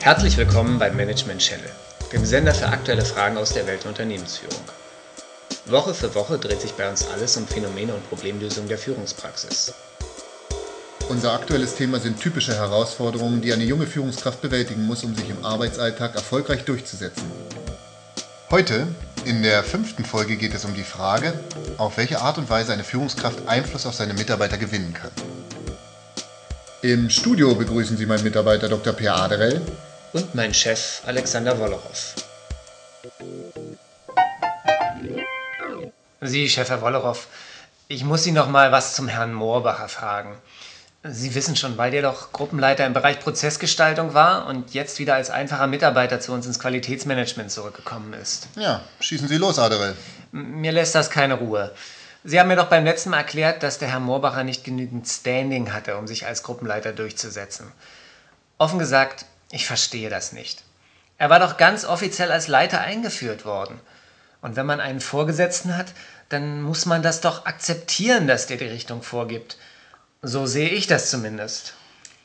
Herzlich willkommen beim Management Channel, dem Sender für aktuelle Fragen aus der Welt der Unternehmensführung. Woche für Woche dreht sich bei uns alles um Phänomene und Problemlösungen der Führungspraxis. Unser aktuelles Thema sind typische Herausforderungen, die eine junge Führungskraft bewältigen muss, um sich im Arbeitsalltag erfolgreich durchzusetzen. Heute, in der fünften Folge, geht es um die Frage, auf welche Art und Weise eine Führungskraft Einfluss auf seine Mitarbeiter gewinnen kann. Im Studio begrüßen Sie meinen Mitarbeiter Dr. Per Aderell und mein Chef Alexander Wollerow. Sie, Chef Herr Wollerow, ich muss Sie noch mal was zum Herrn Moorbacher fragen. Sie wissen schon, weil der doch Gruppenleiter im Bereich Prozessgestaltung war und jetzt wieder als einfacher Mitarbeiter zu uns ins Qualitätsmanagement zurückgekommen ist. Ja, schießen Sie los, Aderell. Mir lässt das keine Ruhe. Sie haben mir doch beim letzten Mal erklärt, dass der Herr Moorbacher nicht genügend Standing hatte, um sich als Gruppenleiter durchzusetzen. Offen gesagt, ich verstehe das nicht. Er war doch ganz offiziell als Leiter eingeführt worden. Und wenn man einen Vorgesetzten hat, dann muss man das doch akzeptieren, dass der die Richtung vorgibt. So sehe ich das zumindest.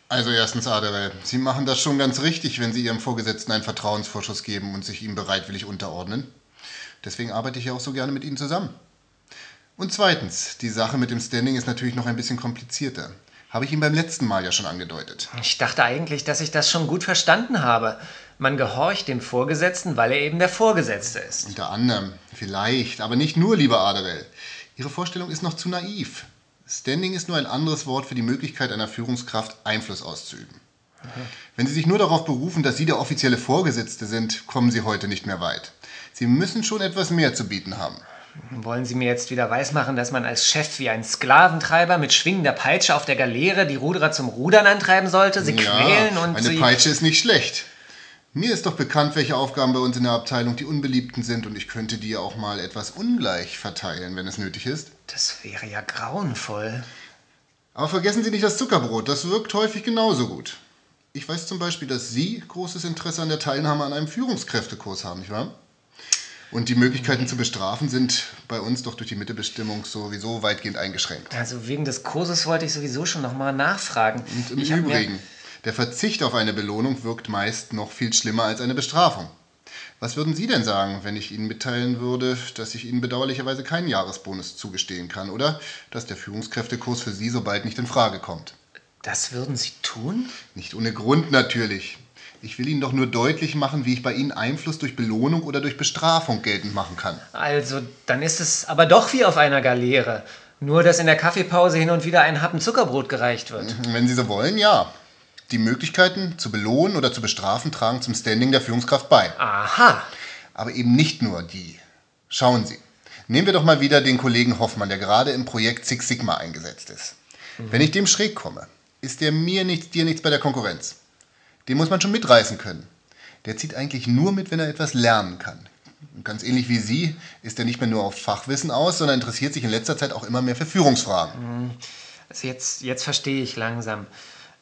Also erstens, Aderell, Sie machen das schon ganz richtig, wenn Sie Ihrem Vorgesetzten einen Vertrauensvorschuss geben und sich ihm bereitwillig unterordnen. Deswegen arbeite ich ja auch so gerne mit Ihnen zusammen. Und zweitens, die Sache mit dem Standing ist natürlich noch ein bisschen komplizierter. Habe ich Ihnen beim letzten Mal ja schon angedeutet. Ich dachte eigentlich, dass ich das schon gut verstanden habe. Man gehorcht dem Vorgesetzten, weil er eben der Vorgesetzte ist. Unter anderem, vielleicht, aber nicht nur, lieber Aderell. Ihre Vorstellung ist noch zu naiv. Standing ist nur ein anderes Wort für die Möglichkeit einer Führungskraft, Einfluss auszuüben. Wenn Sie sich nur darauf berufen, dass Sie der offizielle Vorgesetzte sind, kommen Sie heute nicht mehr weit. Sie müssen schon etwas mehr zu bieten haben. Wollen Sie mir jetzt wieder weismachen, dass man als Chef wie ein Sklaventreiber mit schwingender Peitsche auf der Galeere die Ruderer zum Rudern antreiben sollte, sie ja, quälen und eine sie... Peitsche ist nicht schlecht. Mir ist doch bekannt, welche Aufgaben bei uns in der Abteilung die unbeliebten sind und ich könnte die auch mal etwas ungleich verteilen, wenn es nötig ist. Das wäre ja grauenvoll. Aber vergessen Sie nicht das Zuckerbrot, das wirkt häufig genauso gut. Ich weiß zum Beispiel, dass Sie großes Interesse an der Teilnahme an einem Führungskräftekurs haben, nicht wahr? Und die Möglichkeiten zu bestrafen sind bei uns doch durch die Mittebestimmung sowieso weitgehend eingeschränkt. Also wegen des Kurses wollte ich sowieso schon nochmal nachfragen. Und im ich Übrigen, der Verzicht auf eine Belohnung wirkt meist noch viel schlimmer als eine Bestrafung. Was würden Sie denn sagen, wenn ich Ihnen mitteilen würde, dass ich Ihnen bedauerlicherweise keinen Jahresbonus zugestehen kann oder dass der Führungskräftekurs für Sie so bald nicht in Frage kommt? Das würden Sie tun? Nicht ohne Grund natürlich. Ich will Ihnen doch nur deutlich machen, wie ich bei Ihnen Einfluss durch Belohnung oder durch Bestrafung geltend machen kann. Also, dann ist es aber doch wie auf einer Galeere. Nur, dass in der Kaffeepause hin und wieder ein Happen Zuckerbrot gereicht wird. Wenn Sie so wollen, ja. Die Möglichkeiten zu belohnen oder zu bestrafen tragen zum Standing der Führungskraft bei. Aha. Aber eben nicht nur die. Schauen Sie. Nehmen wir doch mal wieder den Kollegen Hoffmann, der gerade im Projekt Six Sigma eingesetzt ist. Mhm. Wenn ich dem schräg komme, ist der mir nichts, dir nichts bei der Konkurrenz. Den muss man schon mitreißen können. Der zieht eigentlich nur mit, wenn er etwas lernen kann. Und ganz ähnlich wie Sie ist er nicht mehr nur auf Fachwissen aus, sondern interessiert sich in letzter Zeit auch immer mehr für Führungsfragen. Also jetzt, jetzt verstehe ich langsam.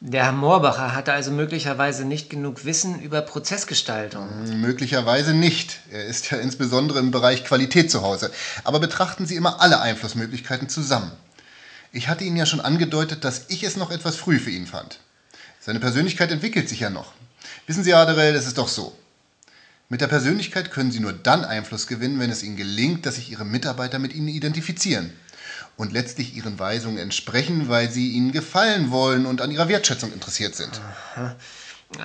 Der Herr Moorbacher hatte also möglicherweise nicht genug Wissen über Prozessgestaltung. Möglicherweise nicht. Er ist ja insbesondere im Bereich Qualität zu Hause. Aber betrachten Sie immer alle Einflussmöglichkeiten zusammen. Ich hatte Ihnen ja schon angedeutet, dass ich es noch etwas früh für ihn fand. Seine Persönlichkeit entwickelt sich ja noch. Wissen Sie, Aderell, es ist doch so. Mit der Persönlichkeit können Sie nur dann Einfluss gewinnen, wenn es Ihnen gelingt, dass sich Ihre Mitarbeiter mit Ihnen identifizieren und letztlich Ihren Weisungen entsprechen, weil sie Ihnen gefallen wollen und an Ihrer Wertschätzung interessiert sind.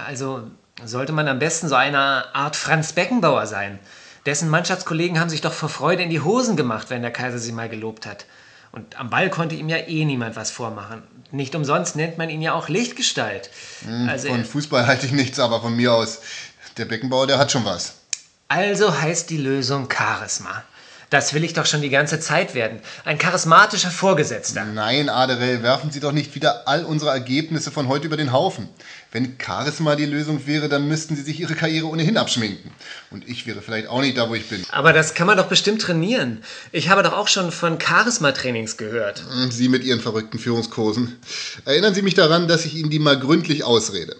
Also sollte man am besten so eine Art Franz Beckenbauer sein. Dessen Mannschaftskollegen haben sich doch vor Freude in die Hosen gemacht, wenn der Kaiser sie mal gelobt hat. Und am Ball konnte ihm ja eh niemand was vormachen. Nicht umsonst nennt man ihn ja auch Lichtgestalt. Hm, also, von Fußball halte ich nichts, aber von mir aus, der Beckenbauer, der hat schon was. Also heißt die Lösung Charisma. Das will ich doch schon die ganze Zeit werden. Ein charismatischer Vorgesetzter. Nein, Aderell, werfen Sie doch nicht wieder all unsere Ergebnisse von heute über den Haufen. Wenn Charisma die Lösung wäre, dann müssten Sie sich Ihre Karriere ohnehin abschminken. Und ich wäre vielleicht auch nicht da, wo ich bin. Aber das kann man doch bestimmt trainieren. Ich habe doch auch schon von Charisma-Trainings gehört. Sie mit Ihren verrückten Führungskursen. Erinnern Sie mich daran, dass ich Ihnen die mal gründlich ausrede.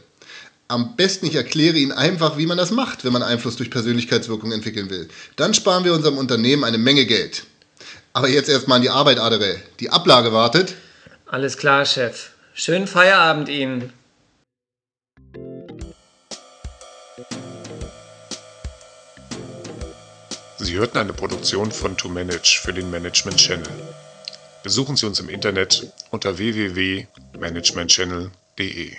Am besten, ich erkläre Ihnen einfach, wie man das macht, wenn man Einfluss durch Persönlichkeitswirkung entwickeln will. Dann sparen wir unserem Unternehmen eine Menge Geld. Aber jetzt erstmal an die Arbeit, Adere. Die Ablage wartet. Alles klar, Chef. Schönen Feierabend Ihnen. Sie hörten eine Produktion von To Manage für den Management Channel. Besuchen Sie uns im Internet unter www.managementchannel.de.